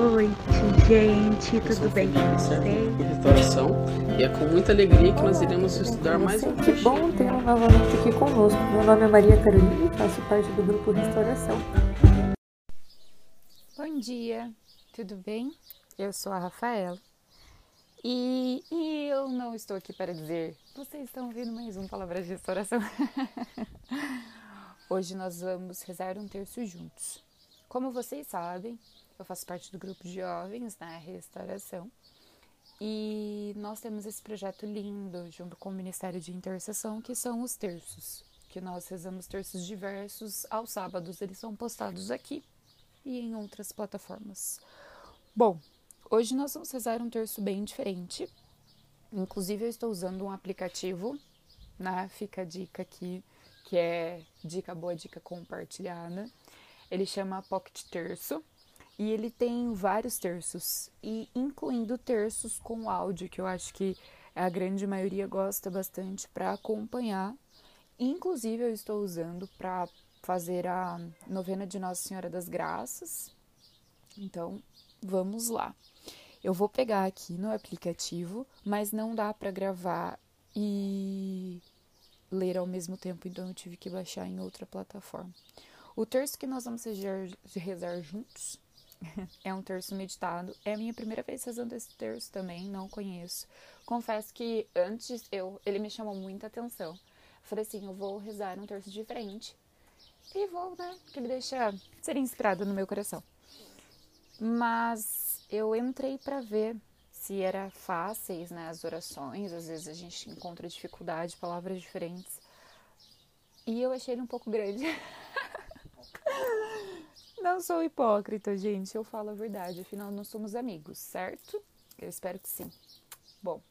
Boa noite, gente. Tudo bem com vocês? Restauração e é com muita alegria que nós iremos estudar mais um Que bom tê-lo novamente aqui conosco. Meu nome é Maria Carolina e faço parte do grupo Restauração. Bom dia, tudo bem? Eu sou a Rafaela e, e eu não estou aqui para dizer vocês estão ouvindo mais um Palavra de Restauração. Hoje nós vamos rezar um terço juntos. Como vocês sabem, eu faço parte do grupo de jovens na Restauração e nós temos esse projeto lindo junto com o Ministério de Intercessão que são os terços, que nós rezamos terços diversos aos sábados, eles são postados aqui e em outras plataformas. Bom, hoje nós vamos rezar um terço bem diferente. Inclusive, eu estou usando um aplicativo, né? Fica a dica aqui, que é dica boa, dica compartilhada. Ele chama Pocket Terço e ele tem vários terços, e incluindo terços com áudio, que eu acho que a grande maioria gosta bastante para acompanhar. Inclusive, eu estou usando para fazer a novena de Nossa Senhora das Graças. Então, vamos lá. Eu vou pegar aqui no aplicativo, mas não dá para gravar e ler ao mesmo tempo, então eu tive que baixar em outra plataforma. O terço que nós vamos rezar, juntos é um terço meditado. É a minha primeira vez rezando esse terço também, não conheço. Confesso que antes eu, ele me chamou muita atenção. Falei assim, eu vou rezar um terço diferente e vou, né? Que ele deixa ser inspirado no meu coração. Mas eu entrei para ver se era fáceis, né, as orações. Às vezes a gente encontra dificuldade, palavras diferentes. E eu achei ele um pouco grande. Não sou hipócrita, gente. Eu falo a verdade. Afinal, nós somos amigos, certo? Eu espero que sim. Bom,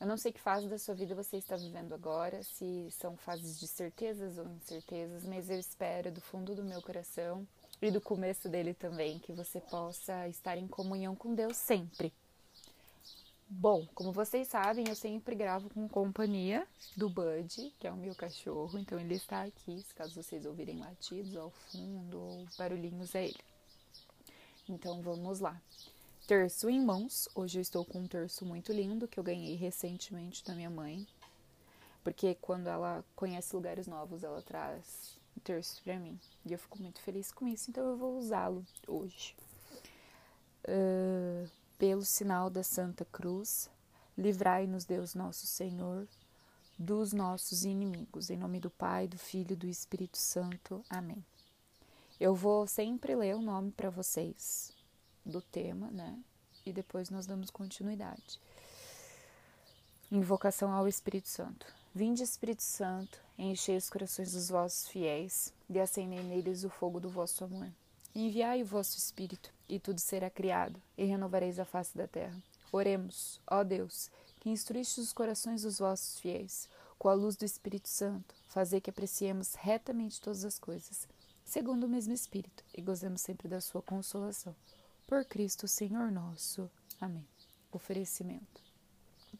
eu não sei que fase da sua vida você está vivendo agora, se são fases de certezas ou incertezas, mas eu espero do fundo do meu coração e do começo dele também que você possa estar em comunhão com Deus sempre. Bom, como vocês sabem, eu sempre gravo com companhia do Bud, que é o meu cachorro, então ele está aqui, se caso vocês ouvirem latidos ao fundo ou barulhinhos, é ele. Então vamos lá. Terço em mãos. Hoje eu estou com um terço muito lindo que eu ganhei recentemente da minha mãe. Porque quando ela conhece lugares novos, ela traz um terço para mim. E eu fico muito feliz com isso, então eu vou usá-lo hoje. Uh, pelo sinal da Santa Cruz, livrai-nos, Deus nosso Senhor, dos nossos inimigos. Em nome do Pai, do Filho e do Espírito Santo. Amém. Eu vou sempre ler o nome para vocês do tema, né? E depois nós damos continuidade. Invocação ao Espírito Santo. Vinde, Espírito Santo, enchei os corações dos vossos fiéis e acendei neles o fogo do vosso amor. Enviai o vosso Espírito, e tudo será criado, e renovareis a face da terra. Oremos, ó Deus, que instruíste os corações dos vossos fiéis, com a luz do Espírito Santo, fazer que apreciemos retamente todas as coisas, segundo o mesmo Espírito, e gozemos sempre da sua consolação. Por Cristo, Senhor nosso. Amém. Oferecimento.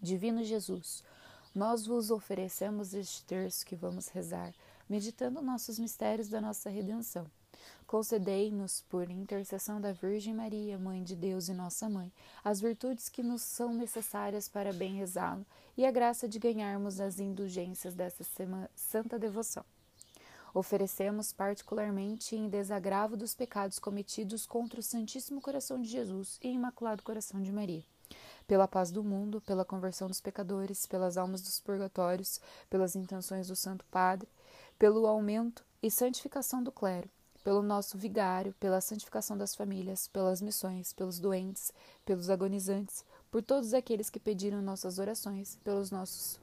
Divino Jesus, nós vos oferecemos este terço que vamos rezar, meditando nossos mistérios da nossa redenção. Concedei-nos, por intercessão da Virgem Maria, Mãe de Deus e nossa Mãe, as virtudes que nos são necessárias para bem rezá-lo e a graça de ganharmos as indulgências dessa santa devoção. Oferecemos particularmente em desagravo dos pecados cometidos contra o Santíssimo Coração de Jesus e Imaculado Coração de Maria pela paz do mundo, pela conversão dos pecadores, pelas almas dos purgatórios, pelas intenções do Santo Padre, pelo aumento e santificação do clero, pelo nosso vigário, pela santificação das famílias, pelas missões, pelos doentes, pelos agonizantes, por todos aqueles que pediram nossas orações, pelos nossos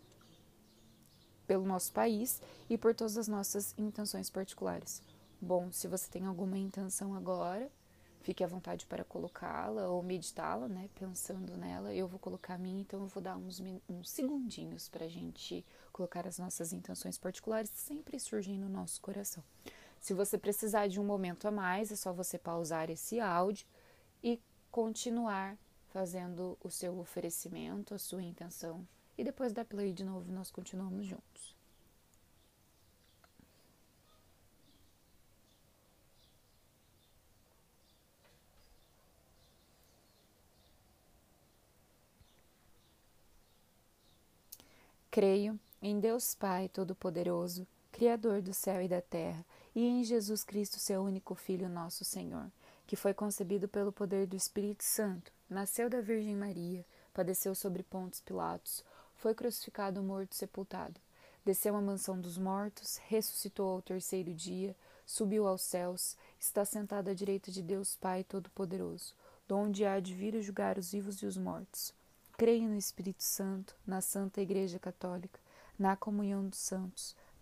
pelo nosso país e por todas as nossas intenções particulares. Bom, se você tem alguma intenção agora, Fique à vontade para colocá-la ou meditá-la, né? Pensando nela. Eu vou colocar a minha, então eu vou dar uns, uns segundinhos para a gente colocar as nossas intenções particulares sempre surgem no nosso coração. Se você precisar de um momento a mais, é só você pausar esse áudio e continuar fazendo o seu oferecimento, a sua intenção. E depois da play de novo, nós continuamos juntos. Creio em Deus Pai Todo-Poderoso, Criador do céu e da terra, e em Jesus Cristo, seu único Filho, nosso Senhor, que foi concebido pelo poder do Espírito Santo, nasceu da Virgem Maria, padeceu sobre Pontos Pilatos, foi crucificado, morto sepultado. Desceu à mansão dos mortos, ressuscitou ao terceiro dia, subiu aos céus, está sentado à direita de Deus Pai Todo-Poderoso, donde há de vir julgar os vivos e os mortos. Creio no Espírito Santo, na Santa Igreja Católica, na comunhão dos santos,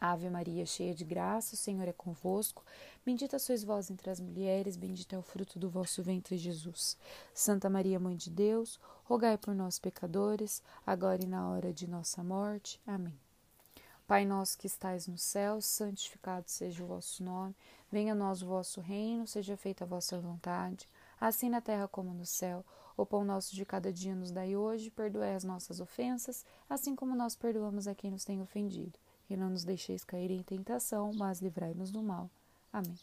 Ave Maria, cheia de graça, o Senhor é convosco. Bendita sois vós entre as mulheres, bendito é o fruto do vosso ventre, Jesus. Santa Maria, Mãe de Deus, rogai por nós, pecadores, agora e na hora de nossa morte. Amém. Pai nosso que estais no céu, santificado seja o vosso nome. Venha a nós o vosso reino, seja feita a vossa vontade, assim na terra como no céu. O pão nosso de cada dia nos dai hoje, perdoai as nossas ofensas, assim como nós perdoamos a quem nos tem ofendido. E não nos deixeis cair em tentação, mas livrai-nos do mal. Amém.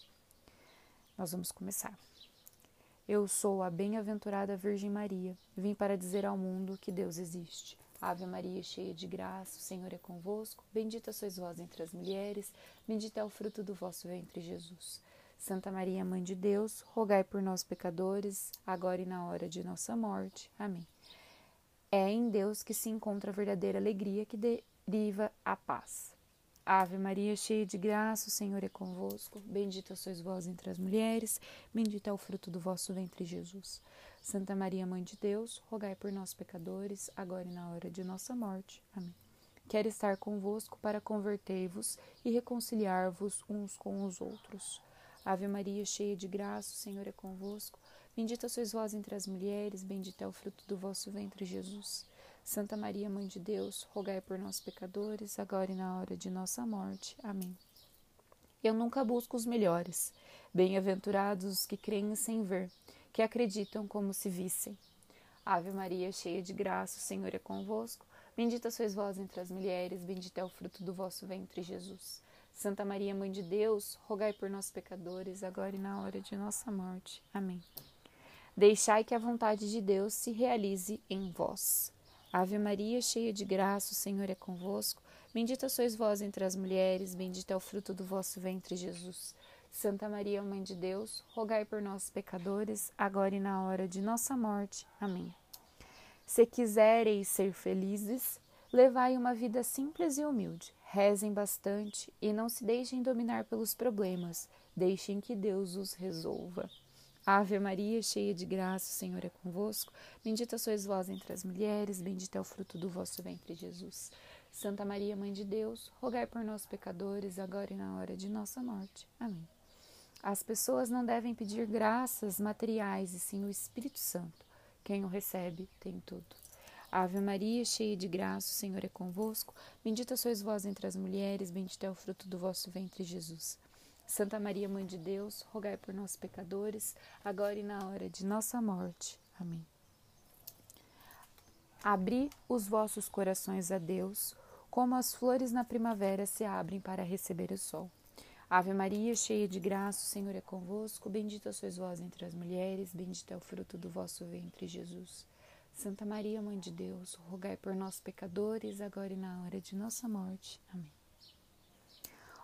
Nós vamos começar. Eu sou a bem-aventurada Virgem Maria, vim para dizer ao mundo que Deus existe. Ave Maria, cheia de graça, o Senhor é convosco. Bendita sois vós entre as mulheres, bendito é o fruto do vosso ventre, Jesus. Santa Maria, Mãe de Deus, rogai por nós, pecadores, agora e na hora de nossa morte. Amém. É em Deus que se encontra a verdadeira alegria que deriva a paz. Ave Maria, cheia de graça, o Senhor é convosco. Bendita sois vós entre as mulheres, bendito é o fruto do vosso ventre, Jesus. Santa Maria, Mãe de Deus, rogai por nós, pecadores, agora e na hora de nossa morte. Amém. Quero estar convosco para converter-vos e reconciliar-vos uns com os outros. Ave Maria, cheia de graça, o Senhor é convosco. Bendita sois vós entre as mulheres, bendito é o fruto do vosso ventre, Jesus. Santa Maria, Mãe de Deus, rogai por nós, pecadores, agora e na hora de nossa morte. Amém. Eu nunca busco os melhores. Bem-aventurados os que creem sem ver que acreditam como se vissem. Ave Maria, cheia de graça, o Senhor é convosco. Bendita sois vós entre as mulheres, bendito é o fruto do vosso ventre, Jesus. Santa Maria, Mãe de Deus, rogai por nós, pecadores, agora e na hora de nossa morte. Amém. Deixai que a vontade de Deus se realize em vós. Ave Maria, cheia de graça, o Senhor é convosco. Bendita sois vós entre as mulheres, bendito é o fruto do vosso ventre, Jesus. Santa Maria, Mãe de Deus, rogai por nós, pecadores, agora e na hora de nossa morte. Amém. Se quisereis ser felizes, levai uma vida simples e humilde. Rezem bastante e não se deixem dominar pelos problemas. Deixem que Deus os resolva. Ave Maria, cheia de graça, o Senhor é convosco. Bendita sois vós entre as mulheres, bendito é o fruto do vosso ventre, Jesus. Santa Maria, Mãe de Deus, rogai por nós, pecadores, agora e na hora de nossa morte. Amém. As pessoas não devem pedir graças materiais, e sim o Espírito Santo. Quem o recebe tem tudo. Ave Maria, cheia de graça, o Senhor é convosco. Bendita sois vós entre as mulheres, bendito é o fruto do vosso ventre, Jesus. Santa Maria, Mãe de Deus, rogai por nós, pecadores, agora e na hora de nossa morte. Amém. Abri os vossos corações a Deus, como as flores na primavera se abrem para receber o sol. Ave Maria, cheia de graça, o Senhor é convosco. Bendita sois vós entre as mulheres, bendito é o fruto do vosso ventre, Jesus. Santa Maria, Mãe de Deus, rogai por nós, pecadores, agora e na hora de nossa morte. Amém.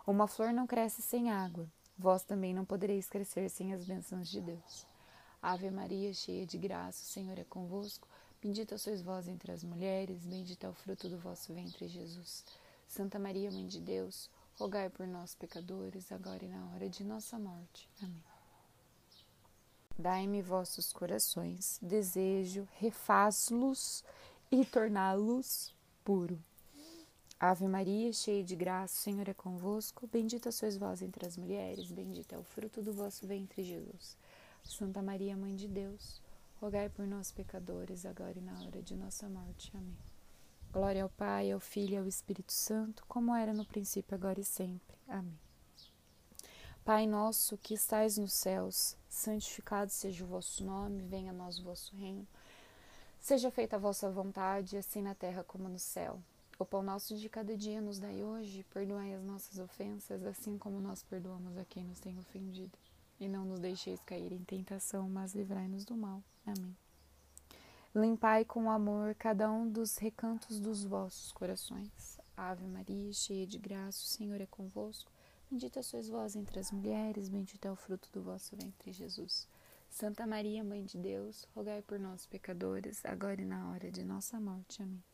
Uma flor não cresce sem água, vós também não podereis crescer sem as bênçãos de Deus. Ave Maria, cheia de graça, o Senhor é convosco. Bendita sois vós entre as mulheres, bendito é o fruto do vosso ventre, Jesus. Santa Maria, Mãe de Deus, rogai por nós, pecadores, agora e na hora de nossa morte. Amém. Dai-me vossos corações, desejo refaz-los e torná-los puro. Ave Maria, cheia de graça, o Senhor é convosco. Bendita sois vós entre as mulheres, bendito é o fruto do vosso ventre, Jesus. Santa Maria, Mãe de Deus, rogai por nós, pecadores, agora e na hora de nossa morte. Amém. Glória ao Pai, ao Filho e ao Espírito Santo, como era no princípio, agora e sempre. Amém. Pai nosso que estais nos céus, santificado seja o vosso nome, venha a nós o vosso reino. Seja feita a vossa vontade, assim na terra como no céu. O pão nosso de cada dia nos dai hoje, perdoai as nossas ofensas, assim como nós perdoamos a quem nos tem ofendido. E não nos deixeis cair em tentação, mas livrai-nos do mal. Amém. Limpai com amor cada um dos recantos dos vossos corações. Ave Maria, cheia de graça, o Senhor é convosco. Bendita sois vós entre as mulheres, bendito é o fruto do vosso ventre, Jesus. Santa Maria, Mãe de Deus, rogai por nós, pecadores, agora e na hora de nossa morte. Amém.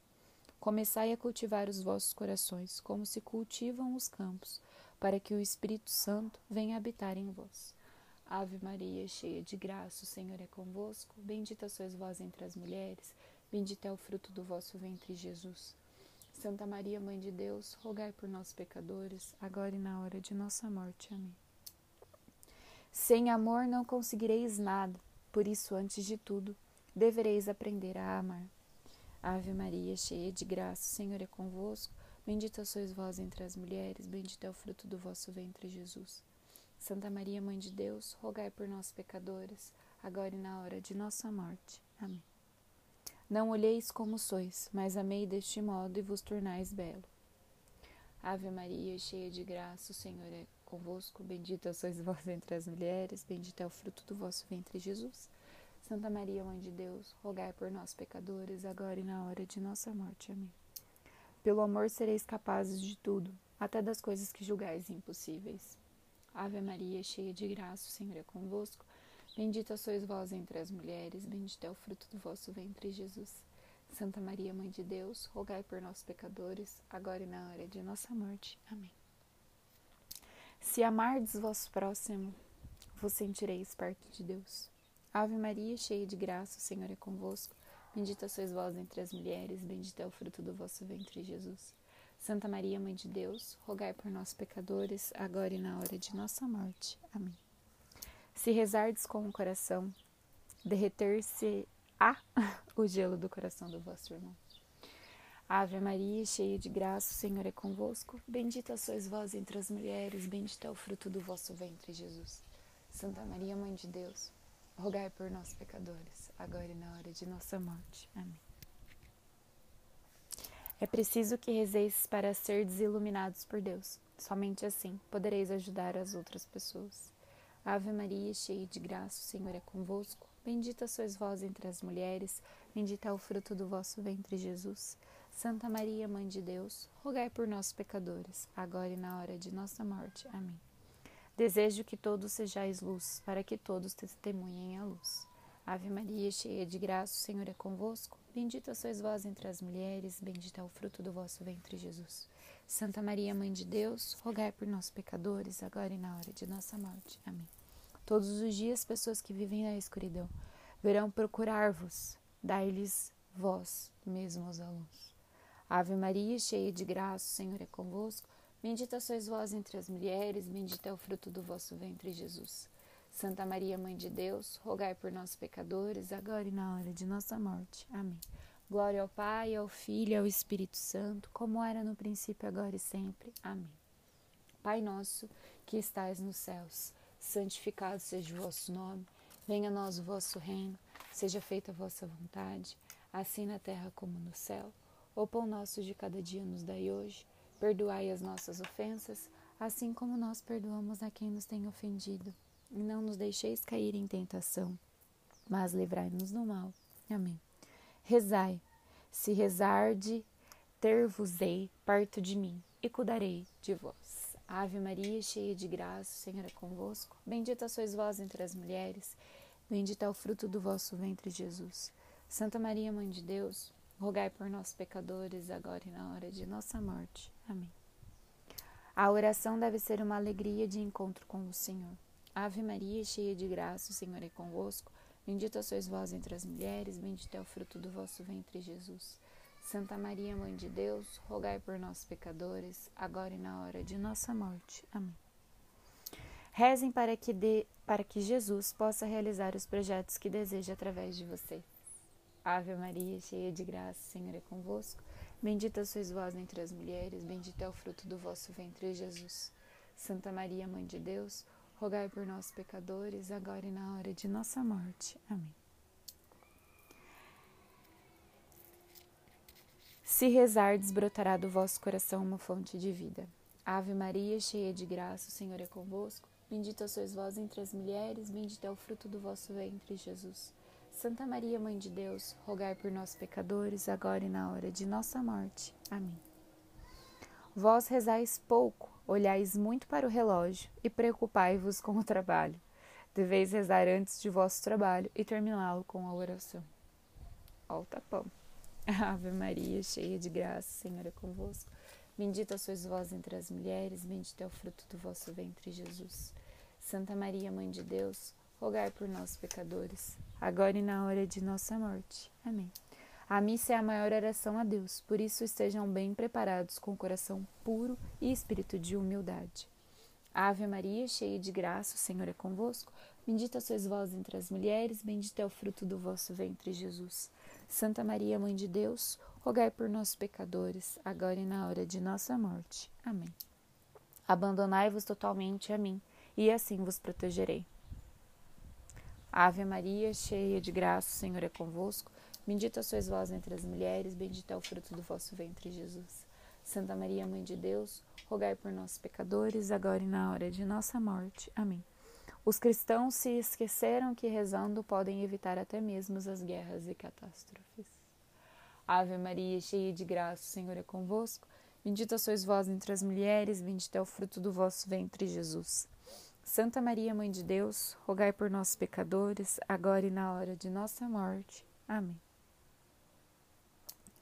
Começai a cultivar os vossos corações, como se cultivam os campos, para que o Espírito Santo venha habitar em vós. Ave Maria, cheia de graça, o Senhor é convosco. Bendita sois vós entre as mulheres, bendito é o fruto do vosso ventre, Jesus. Santa Maria, Mãe de Deus, rogai por nós, pecadores, agora e na hora de nossa morte. Amém. Sem amor não conseguireis nada, por isso, antes de tudo, devereis aprender a amar. Ave Maria, cheia de graça, o Senhor é convosco. Bendita sois vós entre as mulheres, bendito é o fruto do vosso ventre, Jesus. Santa Maria, Mãe de Deus, rogai por nós, pecadores, agora e na hora de nossa morte. Amém. Não olheis como sois, mas amei deste modo e vos tornais belo. Ave Maria, cheia de graça, o Senhor é convosco. Bendita sois vós entre as mulheres, bendito é o fruto do vosso ventre, Jesus. Santa Maria, Mãe de Deus, rogai por nós, pecadores, agora e na hora de nossa morte. Amém. Pelo amor sereis capazes de tudo, até das coisas que julgais impossíveis. Ave Maria, cheia de graça, o Senhor é convosco. Bendita sois vós entre as mulheres, bendito é o fruto do vosso ventre, Jesus. Santa Maria, Mãe de Deus, rogai por nós, pecadores, agora e na hora de nossa morte. Amém. Se amardes vosso próximo, vos sentireis perto de Deus. Ave Maria, cheia de graça, o Senhor é convosco. Bendita sois vós entre as mulheres, bendito é o fruto do vosso ventre, Jesus. Santa Maria, Mãe de Deus, rogai por nós, pecadores, agora e na hora de nossa morte. Amém. Se rezardes com o coração, derreter-se-á o gelo do coração do vosso irmão. Ave Maria, cheia de graça, o Senhor é convosco. Bendita sois vós entre as mulheres, bendito é o fruto do vosso ventre, Jesus. Santa Maria, Mãe de Deus, rogai por nós, pecadores, agora e na hora de nossa morte. Amém. É preciso que rezeis para ser desiluminados por Deus. Somente assim podereis ajudar as outras pessoas. Ave Maria, cheia de graça, o Senhor é convosco. Bendita sois vós entre as mulheres, bendito é o fruto do vosso ventre, Jesus. Santa Maria, Mãe de Deus, rogai por nós, pecadores, agora e na hora de nossa morte. Amém. Desejo que todos sejais luz, para que todos testemunhem a luz. Ave Maria, cheia de graça, o Senhor é convosco. Bendita sois vós entre as mulheres, bendito é o fruto do vosso ventre, Jesus. Santa Maria, Mãe de Deus, rogai por nós, pecadores, agora e na hora de nossa morte. Amém. Todos os dias, pessoas que vivem na escuridão verão procurar-vos, dai-lhes vós mesmos a luz. Ave Maria, cheia de graça, o Senhor é convosco. Bendita sois vós entre as mulheres, bendito é o fruto do vosso ventre, Jesus. Santa Maria, Mãe de Deus, rogai por nós, pecadores, agora e na hora de nossa morte. Amém. Glória ao Pai, ao Filho e ao Espírito Santo, como era no princípio, agora e sempre. Amém. Pai nosso, que estais nos céus, santificado seja o vosso nome. Venha a nós o vosso reino. Seja feita a vossa vontade, assim na terra como no céu. O pão nosso de cada dia nos dai hoje. Perdoai as nossas ofensas, assim como nós perdoamos a quem nos tem ofendido. E não nos deixeis cair em tentação, mas livrai-nos do mal. Amém. Rezai, se rezarde, ter-vos-ei perto de mim, e cuidarei de vós. Ave Maria, cheia de graça, o Senhor é convosco. Bendita sois vós entre as mulheres, bendito é o fruto do vosso ventre, Jesus. Santa Maria, Mãe de Deus, rogai por nós, pecadores, agora e na hora de nossa morte. Amém. A oração deve ser uma alegria de encontro com o Senhor. Ave Maria, cheia de graça, o Senhor é convosco. Bendita sois vós entre as mulheres, bendito é o fruto do vosso ventre, Jesus. Santa Maria, Mãe de Deus, rogai por nós, pecadores, agora e na hora de nossa morte. Amém. Rezem para que, de, para que Jesus possa realizar os projetos que deseja através de você. Ave Maria, cheia de graça, o Senhor é convosco. Bendita sois vós entre as mulheres, bendito é o fruto do vosso ventre, Jesus. Santa Maria, Mãe de Deus, rogai por nós, pecadores, agora e na hora de nossa morte. Amém. Se rezar, desbrotará do vosso coração uma fonte de vida. Ave Maria, cheia de graça, o Senhor é convosco. Bendita sois vós entre as mulheres, bendito é o fruto do vosso ventre, Jesus. Santa Maria, Mãe de Deus, rogai por nós, pecadores, agora e na hora de nossa morte. Amém. Vós rezais pouco, olhais muito para o relógio e preocupai-vos com o trabalho. Deveis rezar antes de vosso trabalho e terminá-lo com a oração. Ó o tapão. Ave Maria, cheia de graça, o Senhor é convosco. Bendita sois vós entre as mulheres, bendito é o fruto do vosso ventre, Jesus. Santa Maria, Mãe de Deus, rogai por nós, pecadores, agora e na hora de nossa morte. Amém. A missa é a maior oração a Deus, por isso estejam bem preparados com coração puro e espírito de humildade. Ave Maria, cheia de graça, o Senhor é convosco. Bendita sois vós entre as mulheres, bendito é o fruto do vosso ventre, Jesus. Santa Maria, Mãe de Deus, rogai por nós, pecadores, agora e na hora de nossa morte. Amém. Abandonai-vos totalmente a mim, e assim vos protegerei. Ave Maria, cheia de graça, o Senhor é convosco. Bendita sois vós entre as mulheres, bendito é o fruto do vosso ventre, Jesus. Santa Maria, Mãe de Deus, rogai por nós, pecadores, agora e na hora de nossa morte. Amém. Os cristãos se esqueceram que rezando podem evitar até mesmo as guerras e catástrofes. Ave Maria, cheia de graça, o Senhor é convosco. Bendita sois vós entre as mulheres, bendito é o fruto do vosso ventre, Jesus. Santa Maria, Mãe de Deus, rogai por nós, pecadores, agora e na hora de nossa morte. Amém.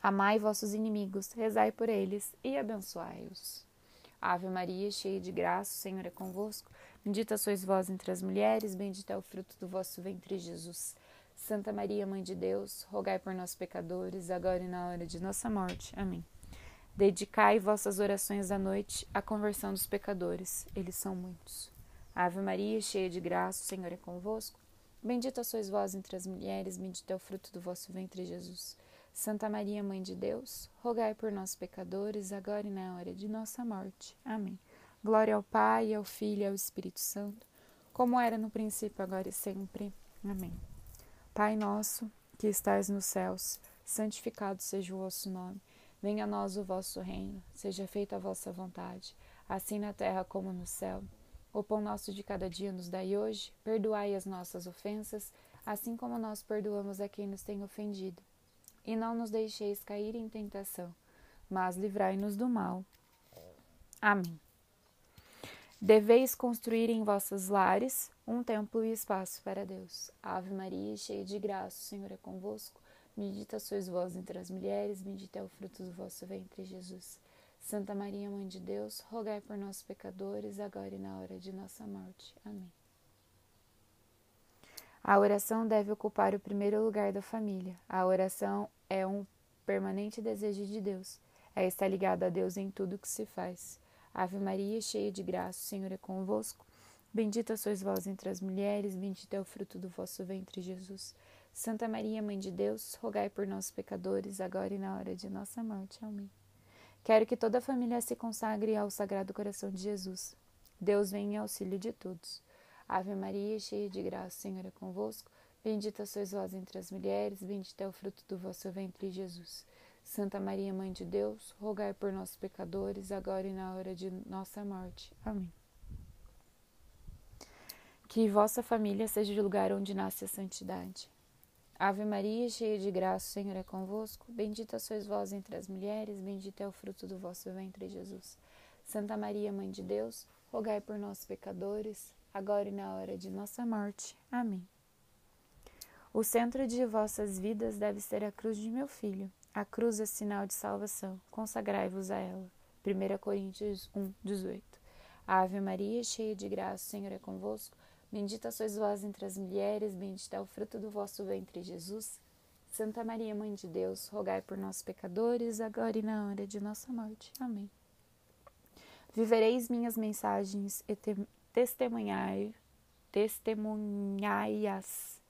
Amai vossos inimigos, rezai por eles e abençoai-os. Ave Maria, cheia de graça, o Senhor é convosco. Bendita sois vós entre as mulheres, bendito é o fruto do vosso ventre, Jesus. Santa Maria, Mãe de Deus, rogai por nós, pecadores, agora e na hora de nossa morte. Amém. Dedicai vossas orações à noite à conversão dos pecadores, eles são muitos. Ave Maria, cheia de graça, o Senhor é convosco. Bendita sois vós entre as mulheres, bendito é o fruto do vosso ventre, Jesus. Santa Maria, Mãe de Deus, rogai por nós, pecadores, agora e na hora de nossa morte. Amém. Glória ao Pai, ao Filho e ao Espírito Santo, como era no princípio, agora e sempre. Amém. Pai nosso, que estais nos céus, santificado seja o vosso nome. Venha a nós o vosso reino, seja feita a vossa vontade, assim na terra como no céu. O pão nosso de cada dia nos dai hoje, perdoai as nossas ofensas, assim como nós perdoamos a quem nos tem ofendido. E não nos deixeis cair em tentação, mas livrai-nos do mal. Amém. Deveis construir em vossos lares um templo e espaço para Deus. Ave Maria, cheia de graça, o Senhor é convosco. Bendita sois vós entre as mulheres, bendito é o fruto do vosso ventre, Jesus. Santa Maria, Mãe de Deus, rogai por nós, pecadores, agora e na hora de nossa morte. Amém. A oração deve ocupar o primeiro lugar da família. A oração é um permanente desejo de Deus. É estar ligado a Deus em tudo que se faz. Ave Maria, cheia de graça, o Senhor é convosco. Bendita sois vós entre as mulheres, bendito é o fruto do vosso ventre, Jesus. Santa Maria, Mãe de Deus, rogai por nós, pecadores, agora e na hora de nossa morte. Amém. Quero que toda a família se consagre ao Sagrado Coração de Jesus. Deus vem em auxílio de todos. Ave Maria, cheia de graça, o Senhor é convosco. Bendita sois vós entre as mulheres, bendito é o fruto do vosso ventre, Jesus. Santa Maria, Mãe de Deus, rogai por nós, pecadores, agora e na hora de nossa morte. Amém. Que vossa família seja o lugar onde nasce a santidade. Ave Maria, cheia de graça, o Senhor é convosco. Bendita sois vós entre as mulheres, bendito é o fruto do vosso ventre, Jesus. Santa Maria, Mãe de Deus, rogai por nós, pecadores, agora e na hora de nossa morte. Amém. O centro de vossas vidas deve ser a cruz de meu filho. A cruz é sinal de salvação. Consagrai-vos a ela. 1 Coríntios 1, 18. Ave Maria, cheia de graça, o Senhor é convosco. Bendita sois vós entre as mulheres, bendito é o fruto do vosso ventre, Jesus. Santa Maria, Mãe de Deus, rogai por nós, pecadores, agora e na hora de nossa morte. Amém. Vivereis minhas mensagens e testemunhai, testemunhai-as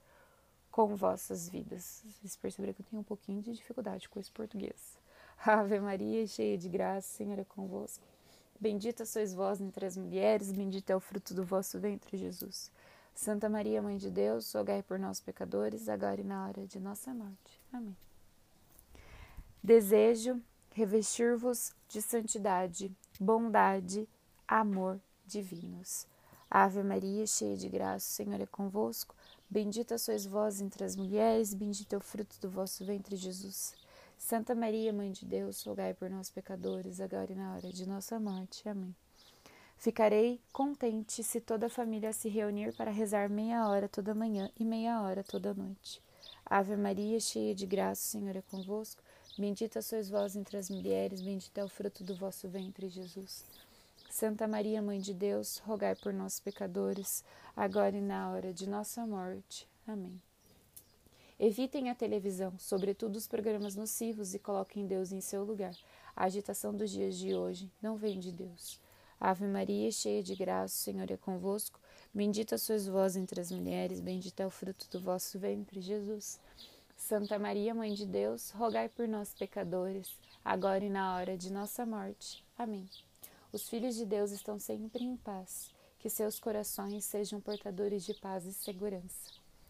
com vossas vidas. Vocês perceberam que eu tenho um pouquinho de dificuldade com esse português. Ave Maria, cheia de graça, Senhor é convosco. Bendita sois vós entre as mulheres, bendito é o fruto do vosso ventre, Jesus. Santa Maria, Mãe de Deus, rogai por nós, pecadores, agora e na hora de nossa morte. Amém. Desejo revestir-vos de santidade, bondade, amor divinos. Ave Maria, cheia de graça, o Senhor é convosco. Bendita sois vós entre as mulheres, bendito é o fruto do vosso ventre, Jesus. Santa Maria, Mãe de Deus, rogai por nós, pecadores, agora e na hora de nossa morte. Amém. Ficarei contente se toda a família se reunir para rezar meia hora toda manhã e meia hora toda noite. Ave Maria, cheia de graça, o Senhor é convosco. Bendita sois vós entre as mulheres, bendito é o fruto do vosso ventre, Jesus. Santa Maria, Mãe de Deus, rogai por nós, pecadores, agora e na hora de nossa morte. Amém. Evitem a televisão, sobretudo os programas nocivos, e coloquem Deus em seu lugar. A agitação dos dias de hoje não vem de Deus. Ave Maria, cheia de graça, o Senhor é convosco. Bendita sois vós entre as mulheres, bendito é o fruto do vosso ventre, Jesus. Santa Maria, Mãe de Deus, rogai por nós, pecadores, agora e na hora de nossa morte. Amém. Os filhos de Deus estão sempre em paz. Que seus corações sejam portadores de paz e segurança.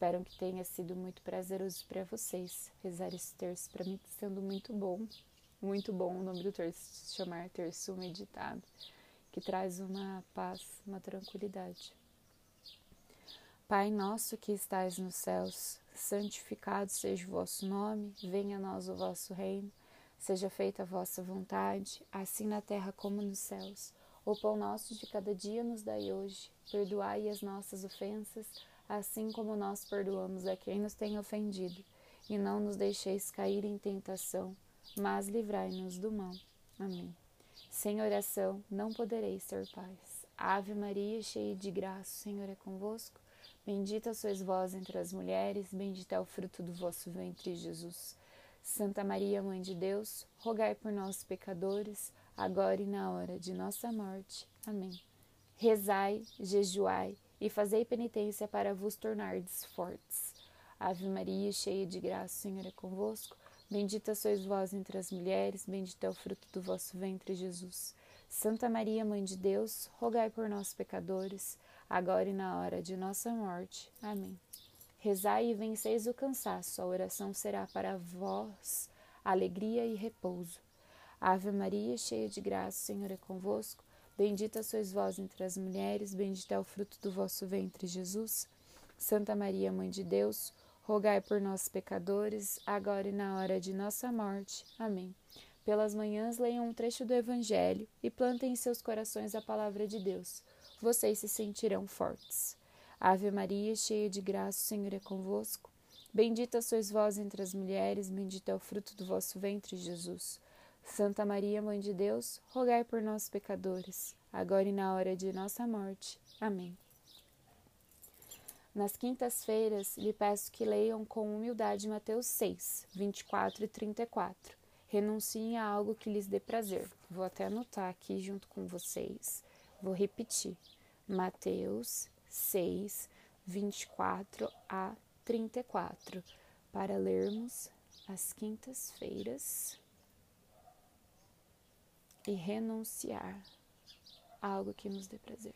Espero que tenha sido muito prazeroso para vocês rezar esse terço. Para mim está sendo muito bom, muito bom o nome do terço se chamar terço meditado, que traz uma paz, uma tranquilidade. Pai nosso que estais nos céus, santificado seja o vosso nome, venha a nós o vosso reino, seja feita a vossa vontade, assim na terra como nos céus. O pão nosso de cada dia nos dai hoje. Perdoai as nossas ofensas, assim como nós perdoamos a quem nos tem ofendido. E não nos deixeis cair em tentação, mas livrai-nos do mal. Amém. Sem oração não podereis ser pais. Ave Maria, cheia de graça, o Senhor é convosco. Bendita sois vós entre as mulheres, bendito é o fruto do vosso ventre, Jesus. Santa Maria, Mãe de Deus, rogai por nós, pecadores, agora e na hora de nossa morte. Amém. Rezai, jejuai e fazei penitência para vos tornardes fortes. Ave Maria, cheia de graça, o Senhor é convosco. Bendita sois vós entre as mulheres, bendito é o fruto do vosso ventre, Jesus. Santa Maria, Mãe de Deus, rogai por nós, pecadores, agora e na hora de nossa morte. Amém. Rezai e venceis o cansaço, a oração será para vós alegria e repouso. Ave Maria, cheia de graça, o Senhor é convosco. Bendita sois vós entre as mulheres, bendito é o fruto do vosso ventre, Jesus. Santa Maria, Mãe de Deus, rogai por nós, pecadores, agora e na hora de nossa morte. Amém. Pelas manhãs leiam um trecho do Evangelho e plantem em seus corações a palavra de Deus. Vocês se sentirão fortes. Ave Maria, cheia de graça, o Senhor é convosco. Bendita sois vós entre as mulheres, bendito é o fruto do vosso ventre, Jesus. Santa Maria, Mãe de Deus, rogai por nós, pecadores, agora e na hora de nossa morte. Amém. Nas quintas-feiras, lhe peço que leiam com humildade Mateus 6, 24 e 34. Renunciem a algo que lhes dê prazer. Vou até anotar aqui junto com vocês. Vou repetir. Mateus 6, 24 a 34, para lermos às quintas-feiras e renunciar a algo que nos dê prazer.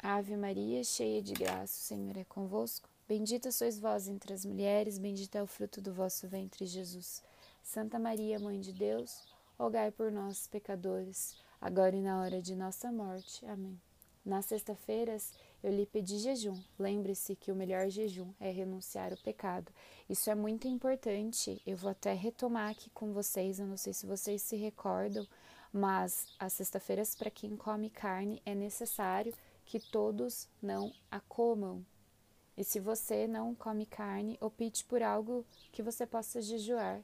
Ave Maria, cheia de graça, o Senhor é convosco. Bendita sois vós entre as mulheres, bendito é o fruto do vosso ventre, Jesus. Santa Maria, Mãe de Deus, rogai por nós, pecadores, agora e na hora de nossa morte. Amém. Nas sexta-feiras eu lhe pedi jejum. Lembre-se que o melhor jejum é renunciar o pecado. Isso é muito importante. Eu vou até retomar aqui com vocês. Eu não sei se vocês se recordam, mas as sexta-feiras, para quem come carne, é necessário que todos não a comam. E se você não come carne, opte por algo que você possa jejuar.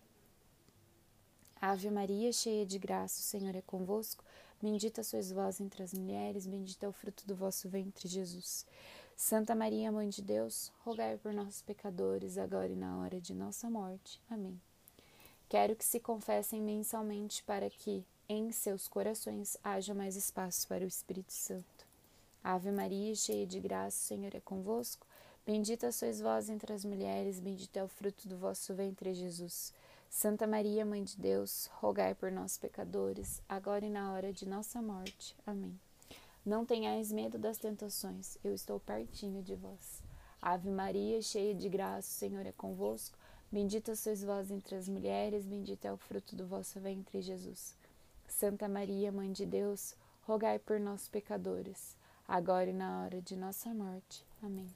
Ave Maria, cheia de graça, o Senhor é convosco. Bendita sois vós entre as mulheres, bendito é o fruto do vosso ventre, Jesus. Santa Maria, Mãe de Deus, rogai por nós, pecadores, agora e na hora de nossa morte. Amém. Quero que se confessem mensalmente para que, em seus corações, haja mais espaço para o Espírito Santo. Ave Maria, cheia de graça, o Senhor é convosco. Bendita sois vós entre as mulheres, bendito é o fruto do vosso ventre, Jesus. Santa Maria, Mãe de Deus, rogai por nós, pecadores, agora e na hora de nossa morte. Amém. Não tenhais medo das tentações, eu estou pertinho de vós. Ave Maria, cheia de graça, o Senhor é convosco. Bendita sois vós entre as mulheres, bendito é o fruto do vosso ventre, Jesus. Santa Maria, Mãe de Deus, rogai por nós, pecadores, agora e na hora de nossa morte. Amém.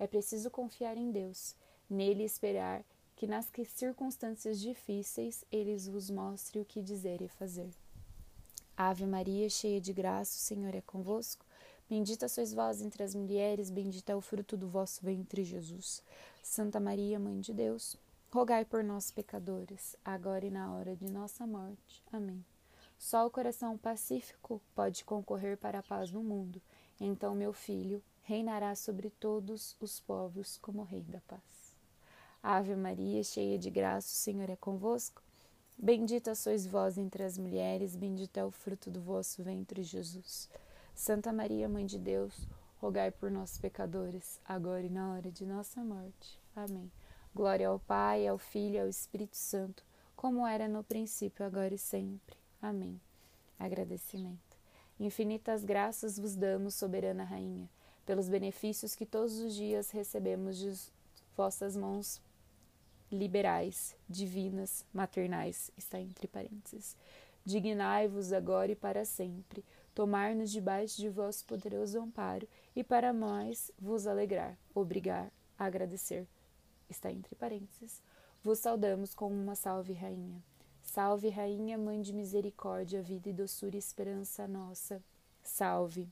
É preciso confiar em Deus, nele esperar que nas circunstâncias difíceis ele vos mostre o que dizer e fazer. Ave Maria, cheia de graça, o Senhor é convosco. Bendita sois vós entre as mulheres, bendito é o fruto do vosso ventre, Jesus. Santa Maria, Mãe de Deus, rogai por nós, pecadores, agora e na hora de nossa morte. Amém. Só o coração pacífico pode concorrer para a paz no mundo. Então, meu filho, reinará sobre todos os povos como Rei da Paz. Ave Maria, cheia de graça, o Senhor é convosco. Bendita sois vós entre as mulheres, bendito é o fruto do vosso ventre, Jesus. Santa Maria, Mãe de Deus, rogai por nós, pecadores, agora e na hora de nossa morte. Amém. Glória ao Pai, ao Filho e ao Espírito Santo, como era no princípio, agora e sempre. Amém. Agradecimento. Infinitas graças vos damos, soberana Rainha pelos benefícios que todos os dias recebemos de vossas mãos liberais, divinas, maternais, está entre parênteses. Dignai-vos agora e para sempre, tomar-nos debaixo de vosso poderoso amparo e para mais vos alegrar, obrigar, agradecer, está entre parênteses. Vos saudamos com uma salve, Rainha. Salve, Rainha, Mãe de misericórdia, vida e doçura e esperança nossa. Salve.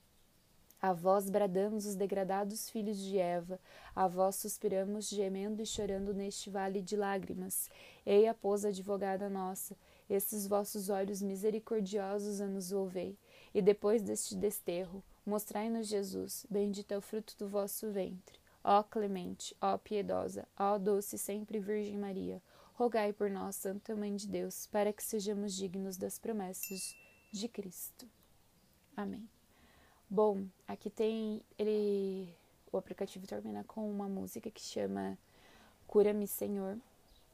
A vós bradamos os degradados filhos de Eva, a vós suspiramos gemendo e chorando neste vale de lágrimas. Eia, pois, advogada nossa, esses vossos olhos misericordiosos a nos volvei, e depois deste desterro, mostrai-nos Jesus, bendito é o fruto do vosso ventre. Ó clemente, ó piedosa, ó doce sempre Virgem Maria, rogai por nós, Santa Mãe de Deus, para que sejamos dignos das promessas de Cristo. Amém. Bom, aqui tem ele o aplicativo termina com uma música que chama Cura-me Senhor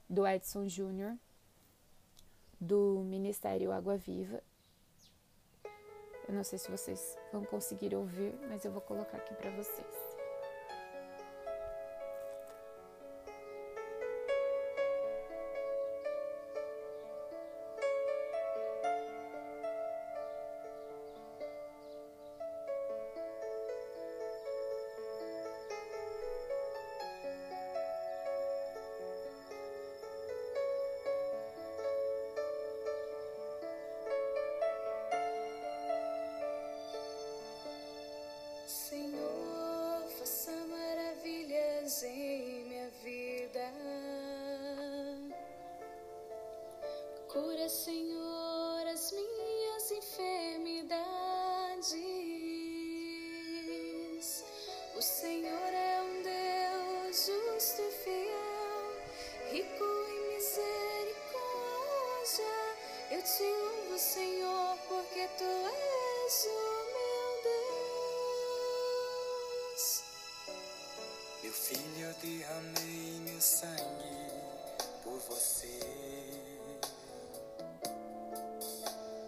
do Edson Júnior do Ministério Água Viva. Eu não sei se vocês vão conseguir ouvir, mas eu vou colocar aqui para vocês.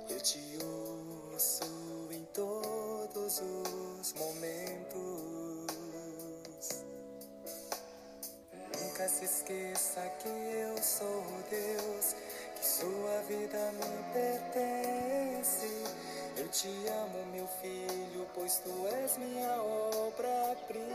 Eu te ouço em todos os momentos. Nunca se esqueça que eu sou Deus, que sua vida me pertence. Eu te amo, meu filho, pois tu és minha obra-prima.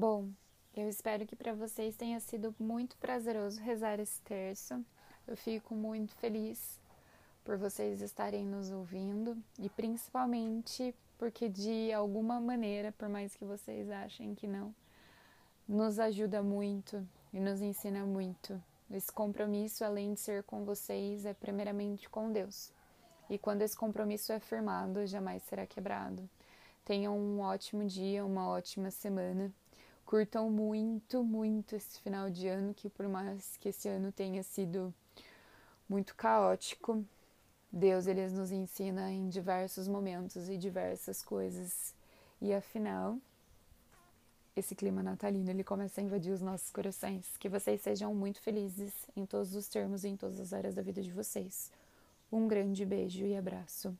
Bom, eu espero que para vocês tenha sido muito prazeroso rezar esse terço. Eu fico muito feliz por vocês estarem nos ouvindo e principalmente porque de alguma maneira, por mais que vocês achem que não, nos ajuda muito e nos ensina muito. Esse compromisso, além de ser com vocês, é primeiramente com Deus. E quando esse compromisso é firmado, jamais será quebrado. Tenham um ótimo dia, uma ótima semana. Curtam muito, muito esse final de ano, que por mais que esse ano tenha sido muito caótico, Deus ele nos ensina em diversos momentos e diversas coisas. E afinal, esse clima natalino ele começa a invadir os nossos corações. Que vocês sejam muito felizes em todos os termos e em todas as áreas da vida de vocês. Um grande beijo e abraço.